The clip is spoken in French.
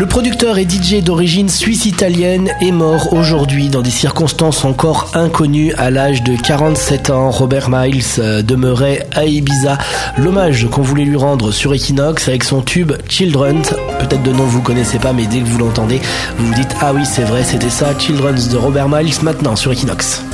Le producteur et DJ d'origine suisse-italienne est mort aujourd'hui dans des circonstances encore inconnues à l'âge de 47 ans. Robert Miles euh, demeurait à Ibiza. L'hommage qu'on voulait lui rendre sur Equinox avec son tube Children, peut-être de nom vous connaissez pas mais dès que vous l'entendez, vous vous dites ah oui c'est vrai c'était ça, Children's de Robert Miles maintenant sur Equinox.